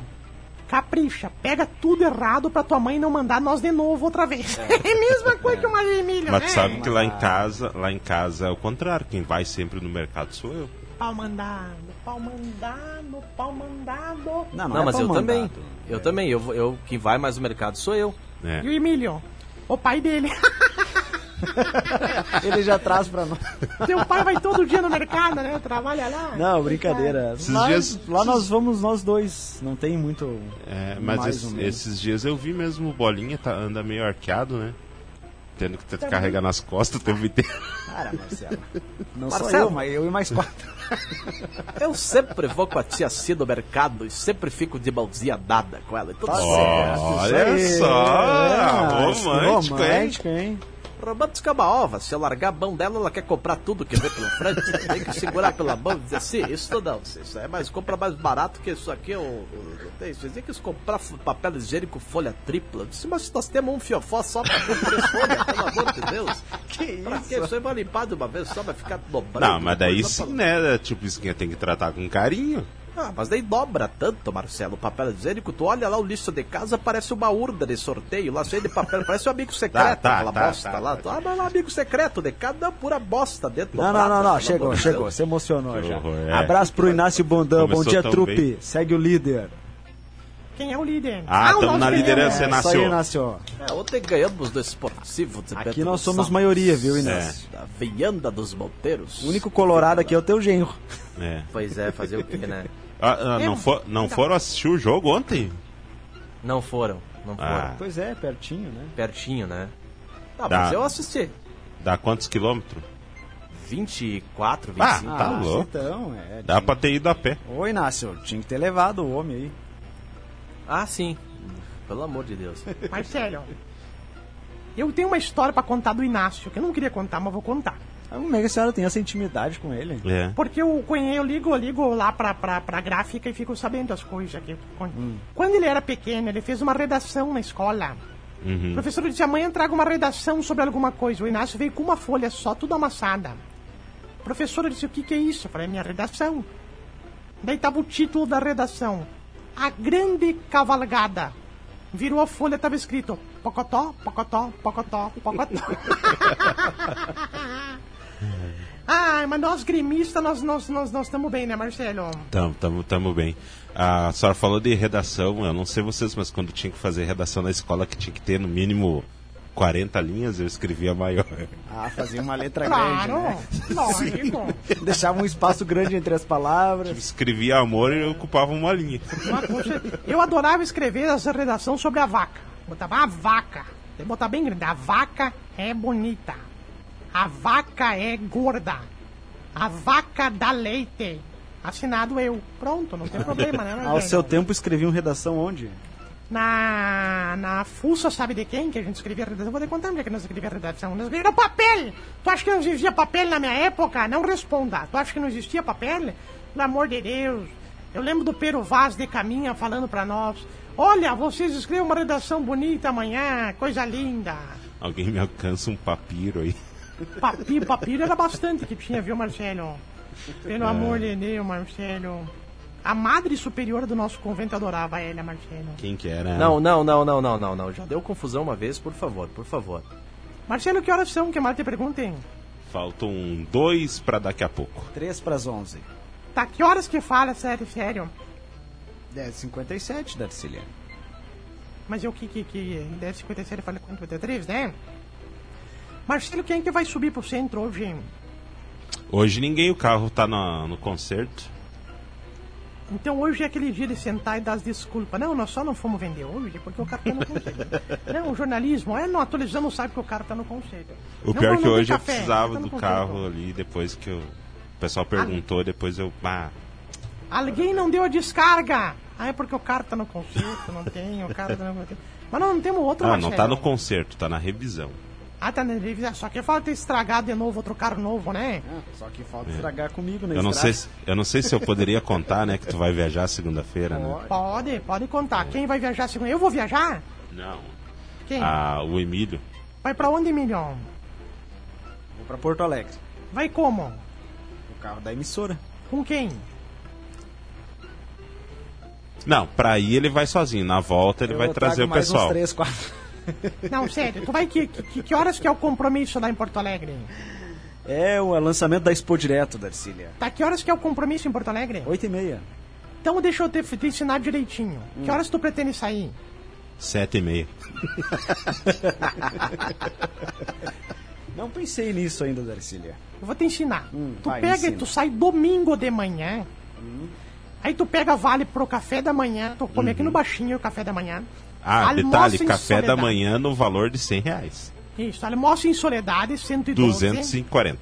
Speaker 1: capricha, pega tudo errado pra tua mãe não mandar nós de novo outra vez. É, a mesma coisa que o Maria Emílio,
Speaker 3: Mas
Speaker 1: né?
Speaker 3: tu sabe que lá em casa, lá em casa é o contrário. Quem vai sempre no mercado sou eu.
Speaker 1: Pau mandado, pau mandado, pau mandado.
Speaker 2: Não,
Speaker 4: Não,
Speaker 2: é
Speaker 4: mas eu também.
Speaker 2: mandado.
Speaker 4: Eu também. Eu, eu, quem vai mais no mercado sou eu.
Speaker 3: É.
Speaker 1: E o Emílio? O pai dele.
Speaker 2: Ele já traz pra nós.
Speaker 1: Teu pai vai todo dia no mercado, né? Trabalha lá.
Speaker 2: Não, brincadeira.
Speaker 3: Esses
Speaker 2: Lá,
Speaker 3: dias-
Speaker 2: lá nós vamos nós dois. Não tem muito.
Speaker 3: É, mas
Speaker 2: mais
Speaker 3: esse-
Speaker 2: ou menos.
Speaker 3: esses dias eu vi mesmo o Bolinha tá, anda meio arqueado, né? Tendo que te carregar nas costas o tempo inteiro.
Speaker 2: Cara, Marcelo. Não sou
Speaker 4: Marcelo.
Speaker 2: eu, mas eu e mais quatro.
Speaker 4: Eu sempre vou com a tia Cia no mercado e sempre fico de mãozinha dada com ela. Tudo
Speaker 2: Tá
Speaker 4: certo.
Speaker 3: Olha só,
Speaker 2: É,
Speaker 3: romântico,
Speaker 2: romântico, hein?
Speaker 4: Romântico é uma ova. Se eu largar a mão dela, ela quer comprar tudo que vem pela frente. Tem que segurar pela mão e dizer assim, isso não, isso é mais, compra mais barato que isso aqui. Eu, eu, eu. Vocês têm que comprar papel higiênico folha tripla. Eu disse, mas nós temos um fiofó só pra comprar folha, pelo amor de Deus. Que pra isso? Isso aí vai limpar de uma vez só, vai ficar dobrando.
Speaker 3: Não, mas daí sim,
Speaker 4: pra-
Speaker 3: né? Tipo, Visquinha tem que tratar com carinho.
Speaker 4: Ah, mas daí dobra tanto, Marcelo, o papel higiênico. Tu olha lá o lixo de casa, parece uma urna de sorteio, lá cheio de papel, parece um amigo secreto,
Speaker 3: tá,
Speaker 4: aquela
Speaker 3: tá,
Speaker 4: bosta
Speaker 3: tá,
Speaker 4: lá.
Speaker 3: tá,
Speaker 4: Tu, ah, mas é um amigo secreto de cada não, pura bosta dentro do
Speaker 2: Não, não,
Speaker 4: prato,
Speaker 2: não, não. Chegou, chegou. Se emocionou
Speaker 3: Que
Speaker 2: já.
Speaker 3: horror, é.
Speaker 2: Abraço pro Inácio Bondão. Bom
Speaker 3: Começou
Speaker 2: dia,
Speaker 3: tão
Speaker 2: trupe.
Speaker 3: bem.
Speaker 2: Segue o líder.
Speaker 1: Quem é o líder?
Speaker 3: Ah, tamo
Speaker 1: nosso
Speaker 3: na liderança.
Speaker 2: É,
Speaker 3: Inácio.
Speaker 2: Isso aí, Inácio.
Speaker 4: É, ontem ganhamos do esportivo de
Speaker 2: Aqui nós somos
Speaker 4: Gonçalves,
Speaker 2: maioria, viu, Inácio?
Speaker 4: Da Vianda dos Monteiros.
Speaker 2: O único colorado aqui é o teu genro.
Speaker 3: É.
Speaker 4: Pois é, fazer o quê, né?
Speaker 3: Ah, ah, não, for, não foram assistir o jogo ontem?
Speaker 4: Não foram, não foram.
Speaker 3: Ah.
Speaker 2: Pois é, pertinho, né?
Speaker 4: Pertinho, né? Não,
Speaker 3: Dá.
Speaker 4: mas eu assisti.
Speaker 3: Dá quantos quilômetros?
Speaker 4: 24,
Speaker 3: Ah,
Speaker 4: 25.
Speaker 3: Tá louco.
Speaker 2: Então, é.
Speaker 3: Dá pra ter ido a pé.
Speaker 2: Ô, Inácio, tinha que ter levado o homem aí.
Speaker 4: Ah, sim. Pelo amor de Deus.
Speaker 1: Marcelo, eu tenho uma história pra contar do Inácio, que eu não queria contar, mas vou contar.
Speaker 2: Como é que a senhora tem essa intimidade com ele?
Speaker 3: É.
Speaker 1: Porque eu eu ligo, eu ligo lá pra, pra, pra gráfica e fico sabendo das coisas aqui. Quando ele era pequeno, ele fez uma redação na escola. O professor disse, amanhã traga uma redação sobre alguma coisa. O Inácio veio com uma folha só, tudo amassada. A professora disse, o que, que é isso? Eu falei, é minha redação. Daí tava o título da redação. A Grande Cavalgada. Virou a folha, tava escrito Pocotó, Pocotó, Pocotó, Pocotó. Ah, mas nós gremistas, nós estamos nós, nós, nós bem, né, Marcelo?
Speaker 3: Tamo, tamo, tamo bem. A senhora falou de redação, eu não sei vocês, mas quando tinha que fazer redação na escola, que tinha que ter no mínimo 40 linhas, eu escrevia maior.
Speaker 2: Ah, fazia uma letra
Speaker 1: Claro,
Speaker 2: grande, né?
Speaker 1: lógico.
Speaker 2: Deixava um espaço grande entre as palavras.
Speaker 3: Escrevia amor e eu ocupava uma linha.
Speaker 1: Uma Eu adorava escrever essa redação sobre a vaca. Botava a vaca. Tem que botar bem grande. A vaca é bonita. A vaca é gorda. A vaca dá leite. Assinado eu. Pronto, não tem problema, né?
Speaker 2: Ao seu tempo escreviam redação onde?
Speaker 1: Na, na fuça, sabe de quem? Que a gente escrevia redação. Vou te contar onde é que nós escrevia redação. Nós escrevia papel! Tu acha que não existia papel na minha época? Não responda. Tu acha que não existia papel? Pelo amor de Deus. Eu lembro do Pero Vaz de Caminha falando pra nós. Olha, vocês escrevam uma redação bonita amanhã, coisa linda.
Speaker 3: Alguém me alcança um papiro aí.
Speaker 1: Papiro, papiro era bastante que tinha, viu, Marcelo? Pelo amor de Deus, Marcelo. A madre superior do nosso convento adorava ela, Marcelo.
Speaker 3: Quem que era?
Speaker 4: Não, não, não, não, não, não, não. Já deu confusão uma vez, por favor, por favor.
Speaker 1: Marcelo, que horas são? Que mais te perguntem?
Speaker 3: Faltam dois pra daqui a pouco.
Speaker 2: 3 para as 11.
Speaker 1: Tá, que horas que fala, sério, sério?
Speaker 2: 10h57, Darcília.
Speaker 1: Mas eu que, que, que 10h57 fala com 53, né? Marcelo, quem é que vai subir pro centro hoje?
Speaker 3: Hoje ninguém, o carro tá no, no concerto.
Speaker 1: Então hoje é aquele dia de sentar e dar as desculpas. Não, nós só não fomos vender hoje porque o cara tá no conselho. não, o jornalismo, é, não, a televisão não sabe que o cara tá no conselho.
Speaker 3: O
Speaker 1: Não,
Speaker 3: pior
Speaker 1: não,
Speaker 3: que
Speaker 1: não
Speaker 3: hoje eu
Speaker 1: café,
Speaker 3: precisava
Speaker 1: tá
Speaker 3: do
Speaker 1: conselho.
Speaker 3: carro ali, depois que eu- o pessoal perguntou, depois eu. Ah,
Speaker 1: Alguém não deu a descarga. Ah, é porque o cara tá no concerto, não tem, o cara tá no. Mas não, não temos outro,
Speaker 3: não, não
Speaker 1: Marcelo.
Speaker 3: tá no concerto, tá na revisão.
Speaker 1: Ah, tá na. Só que falta estragar de novo outro carro novo, né?
Speaker 2: Ah, só que falta estragar comigo na
Speaker 3: Eu não, sei, se- eu não sei se eu poderia contar, né, que tu vai viajar segunda-feira, né?
Speaker 1: Pode, pode contar. Quem vai viajar segunda? Eu vou viajar?
Speaker 3: Não.
Speaker 1: Quem?
Speaker 3: Ah, o Emílio.
Speaker 1: Vai pra onde, milhão?
Speaker 2: Vou para Porto Alegre.
Speaker 1: Vai como?
Speaker 2: O carro da emissora.
Speaker 1: Com quem?
Speaker 3: Não, pra ir ele vai sozinho. Na volta ele
Speaker 2: Eu
Speaker 3: vai trazer o
Speaker 2: mais
Speaker 3: pessoal.
Speaker 2: Uns 3, 4.
Speaker 1: Não, sério, tu vai que, que, que horas que é o compromisso lá em Porto Alegre?
Speaker 2: É o lançamento da Expo Direto, Darcília.
Speaker 1: Tá, que horas que é o compromisso em Porto Alegre?
Speaker 2: 8 e meia.
Speaker 1: Então deixa eu te, te ensinar direitinho. Que horas tu pretende sair?
Speaker 3: Sete e meia.
Speaker 2: Não pensei nisso ainda, Darcília.
Speaker 1: Eu vou te ensinar.
Speaker 2: Hum,
Speaker 1: tu
Speaker 2: vai,
Speaker 1: pega
Speaker 2: ensina.
Speaker 1: e tu sai domingo de manhã. Aí tu pega vale pro café da manhã. Tu come aqui no baixinho o café da manhã.
Speaker 3: Ah,
Speaker 1: Almoça
Speaker 3: detalhe, café da manhã no valor de 100 reais.
Speaker 1: Isso, almoço em soledade, 112.
Speaker 3: 240.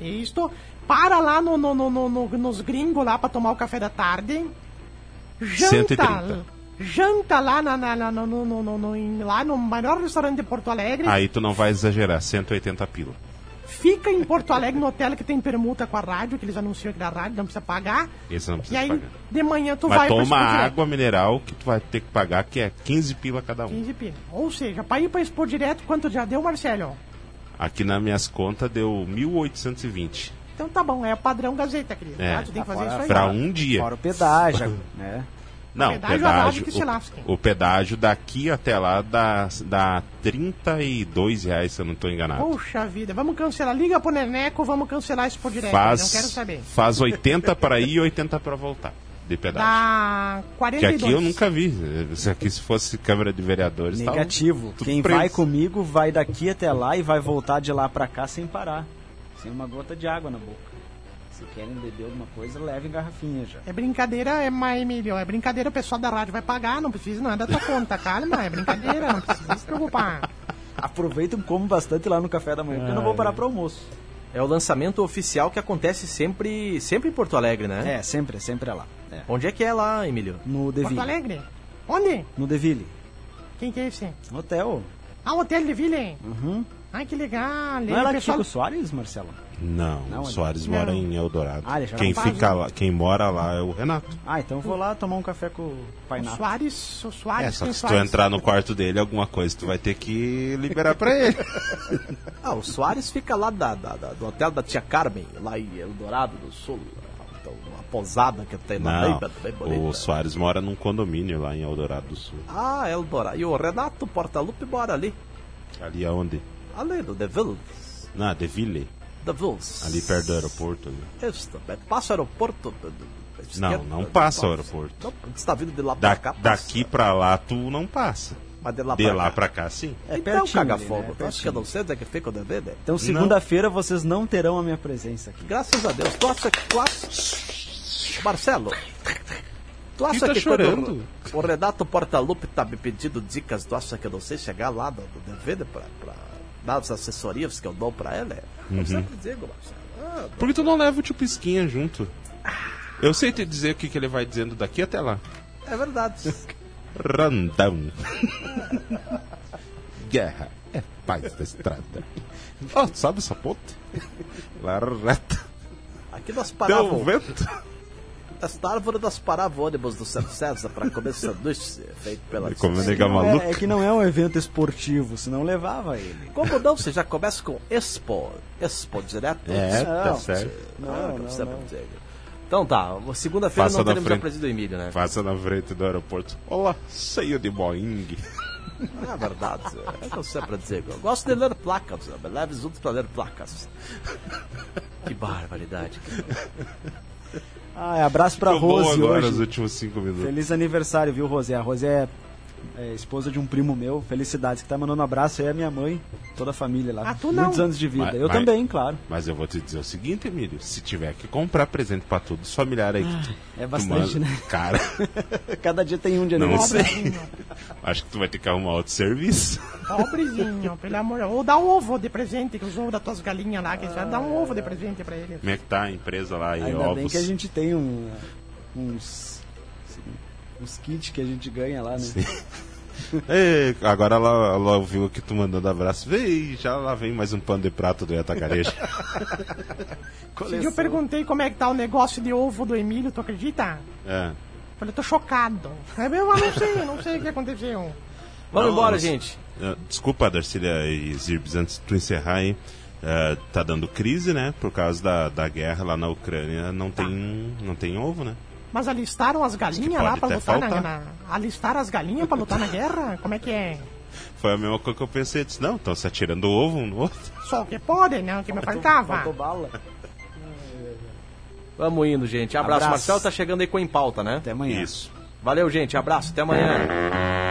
Speaker 1: Isto. Para lá no, no, no, no- no- nos gringos lá pra tomar o café da tarde. Janta.
Speaker 3: 130.
Speaker 1: Janta lá, na, na, na- no, no, no, no- no- em- lá no maior restaurante de Porto Alegre.
Speaker 3: Aí tu não vai exagerar, 180 pila.
Speaker 1: Fica em Porto Alegre no hotel que tem permuta com a rádio, que eles anunciam aqui da rádio, não precisa pagar.
Speaker 3: Esse não
Speaker 1: E
Speaker 3: precisa
Speaker 1: aí,
Speaker 3: pagar.
Speaker 1: de manhã tu
Speaker 3: Mas
Speaker 1: vai
Speaker 3: toma água mineral que tu vai ter que pagar, que é 15 pila cada um.
Speaker 1: 15 pila. Ou seja, pra ir pra Expo Direto, quanto já deu, Marcelo?
Speaker 3: Aqui nas minhas contas deu 1.820.
Speaker 1: Então tá bom, é padrão Gazeta, querido.
Speaker 3: É.
Speaker 1: Ah, tu tem que fazer
Speaker 2: Fora-
Speaker 1: isso aí.
Speaker 3: Pra um dia.
Speaker 2: Fora o pedágio, né?
Speaker 3: Não,
Speaker 1: pedágio,
Speaker 3: pedágio,
Speaker 1: que
Speaker 3: o, o pedágio daqui até lá dá, dá 32 reais, se eu não estou enganado.
Speaker 1: Puxa vida, vamos cancelar. Liga pro Neneco, vamos cancelar Expo Direto.
Speaker 3: faz,
Speaker 1: Não quero saber.
Speaker 3: faz 80 para ir e 80 para voltar de pedágio.
Speaker 1: Dá
Speaker 3: Que
Speaker 1: 42.
Speaker 3: aqui eu nunca vi. Se aqui se fosse Câmara de Vereadores, tava
Speaker 2: Negativo.
Speaker 3: tudo
Speaker 2: Quem
Speaker 3: preso.
Speaker 2: vai comigo vai daqui até lá e vai voltar de lá pra cá sem parar. Sem uma gota de água na boca. Se querem beber alguma coisa, levem garrafinha já.
Speaker 1: É brincadeira, é mais Emílio. É brincadeira, o pessoal da rádio vai pagar, não precisa, não é da tua conta, calma, é brincadeira, não precisa se preocupar.
Speaker 2: Aproveitem e como bastante lá no café da manhã, porque eu não vou parar pro almoço.
Speaker 4: É o lançamento oficial que acontece sempre, sempre em Porto Alegre, né?
Speaker 2: É, sempre, sempre é lá. É.
Speaker 4: Onde é que é lá, Emílio?
Speaker 2: No
Speaker 1: Porto
Speaker 2: Deville.
Speaker 1: Alegre? Onde?
Speaker 2: No Deville.
Speaker 1: Quem que é esse?
Speaker 2: Hotel.
Speaker 1: Ah, o Hotel de Ville.
Speaker 2: Uhum.
Speaker 1: Ai, que legal.
Speaker 2: Não é lá que
Speaker 1: pessoal...
Speaker 2: fica o Soares, Marcelo?
Speaker 3: Não,
Speaker 2: Não,
Speaker 3: o Soares
Speaker 1: não.
Speaker 3: mora em Eldorado.
Speaker 2: Ah, ele já
Speaker 3: quem
Speaker 2: não
Speaker 3: fica lá, quem mora lá é o Renato.
Speaker 2: Ah, então eu vou lá tomar um café com o Pai
Speaker 1: O
Speaker 2: Nato.
Speaker 1: Soares, o Soares,
Speaker 3: É, só que se tu entrar no quarto dele, alguma coisa tu vai ter que liberar pra ele.
Speaker 4: Ah, o Soares fica lá da, da- da- do hotel da Tia Carmen, lá em Eldorado do Sul. Então, uma posada que tem lá,
Speaker 3: Não,
Speaker 4: bem, bem bonita.
Speaker 3: o Soares mora num condomínio lá em Eldorado do Sul.
Speaker 4: Ah, Eldorado. E o Renato Portaluppi mora ali.
Speaker 3: Ali aonde?
Speaker 4: Ali, do Deville.
Speaker 3: Na Deville.
Speaker 4: Da Vils.
Speaker 3: Ali perto do aeroporto. ali.
Speaker 4: Isso, também. Passa o aeroporto.
Speaker 3: Não, não passa o aeroporto.
Speaker 4: Não, você está vindo de lá pra
Speaker 3: Da-
Speaker 4: cá. passa.
Speaker 3: daqui pra lá tu não passa.
Speaker 4: Mas de lá
Speaker 3: De
Speaker 4: pra
Speaker 3: lá
Speaker 4: cá.
Speaker 3: pra cá, sim.
Speaker 2: É
Speaker 4: então,
Speaker 2: pertinho né?
Speaker 4: fogo.
Speaker 2: É
Speaker 4: Tu acha que eu não sei onde é que fica o DVD?
Speaker 2: Então, segunda-feira, vocês não terão a minha presença aqui.
Speaker 4: Graças a Deus. Tu acha que. Tu acha... Marcelo, tu acha
Speaker 3: tá
Speaker 4: que
Speaker 3: chorando?
Speaker 4: o Renato Portaluppi tá me pedindo dicas, tu acha que eu não sei chegar lá no, no DVD pra, pra dar as assessorias que eu dou pra?
Speaker 3: Uhum.
Speaker 4: Eu sempre digo, Marcelo. Ah,
Speaker 3: Por que tu não leva o tio Pisquinha junto? Eu sei te dizer o que, que ele vai dizendo daqui até lá.
Speaker 4: é verdade.
Speaker 3: Randão. Guerra é paz da estrada. Ó, sabe essa ponte? Larreta.
Speaker 4: Aqui nós
Speaker 3: Deu
Speaker 4: parávamos.
Speaker 3: vento.
Speaker 4: Esta árvore nós parávamos o ônibus do Santo César pra comer sanduíche feito pela
Speaker 3: Como nega
Speaker 2: Não
Speaker 3: maluco.
Speaker 2: é, é que não é um evento esportivo, senão levava ele.
Speaker 4: Como não? Você já começa com Expo. Expo direto?
Speaker 3: É, tá
Speaker 2: Não.
Speaker 3: certo.
Speaker 2: Não,
Speaker 4: Ah,
Speaker 2: não, não.
Speaker 4: digo. Então tá, segunda-feira
Speaker 3: Passa
Speaker 4: não
Speaker 3: na
Speaker 4: teremos a
Speaker 3: frente.
Speaker 4: presença do Emílio, né?
Speaker 3: Passa na frente do aeroporto. Olá, cheio de Boeing.
Speaker 4: É verdade. É o que eu sempre digo. Eu gosto de ler placas. Me leve juntos pra ler placas. Que barbaridade.
Speaker 2: Ah, é, abraço pra
Speaker 3: Ficou bom
Speaker 2: Rose
Speaker 3: agora
Speaker 2: hoje.
Speaker 3: os últimos cinco minutos.
Speaker 2: Feliz aniversário, viu, Rosé? A Rosé é, é esposa de um primo meu. Felicidades, que tá mandando um abraço aí a minha mãe, toda a família lá.
Speaker 1: Ah, tu não.
Speaker 2: Muitos anos de vida.
Speaker 3: Mas-
Speaker 2: Eu
Speaker 3: mas-
Speaker 2: também, claro.
Speaker 3: Mas eu vou te dizer o seguinte, Emílio. Se tiver que comprar presente pra todos os familiares aí que tu,
Speaker 2: É
Speaker 3: tu
Speaker 2: bastante,
Speaker 3: manda-
Speaker 2: né?
Speaker 3: Cara,
Speaker 2: Cada dia tem um de
Speaker 3: não
Speaker 2: aniversário.
Speaker 3: sei. Acho que tu vai ter que arrumar outro serviço.
Speaker 1: Pobrezinho, pelo amor. Ou dá um ovo de presente, que os ovos das tuas galinhas lá, que já dá um ovo de presente pra ele.
Speaker 3: Como é que tá a empresa lá em
Speaker 2: Ainda
Speaker 3: ovos?
Speaker 2: bem que a gente tem um, uns, uns kits que a gente ganha lá, né?
Speaker 3: Ei, agora ela, ela ouviu que tu mandando abraço. Vem, já lá vem mais um pano de prato do Atacarejo.
Speaker 1: Eu perguntei como é que tá o negócio de ovo do Emílio, tu acredita?
Speaker 3: é.
Speaker 1: Falei, tô chocado. É mesmo, eu não sei, não sei o que aconteceu.
Speaker 4: Vamos
Speaker 3: Não,
Speaker 4: embora,
Speaker 3: mas-
Speaker 4: gente.
Speaker 3: É, Desculpa, Darcília e Zirbs, antes de tu encerrar aí. é, tá dando crise, né? Por causa da, da guerra lá na Ucrânia. Não tem, não tem ovo, né?
Speaker 1: Mas alistaram as galinhas lá pra lutar na, na. Alistaram as galinhas pra lutar na guerra? Como é que é?
Speaker 3: Foi a mesma coisa que eu pensei. Disse, não, estão se atirando ovo um no outro.
Speaker 1: Só o que pode, né? O que me faltava.
Speaker 2: Faltou bala.
Speaker 4: Vamos indo, gente. Abraço.
Speaker 2: Abraço.
Speaker 4: Marcelo tá chegando aí com em pauta, né?
Speaker 2: Até amanhã.
Speaker 3: Isso.
Speaker 4: Valeu, gente. Abraço. Até amanhã.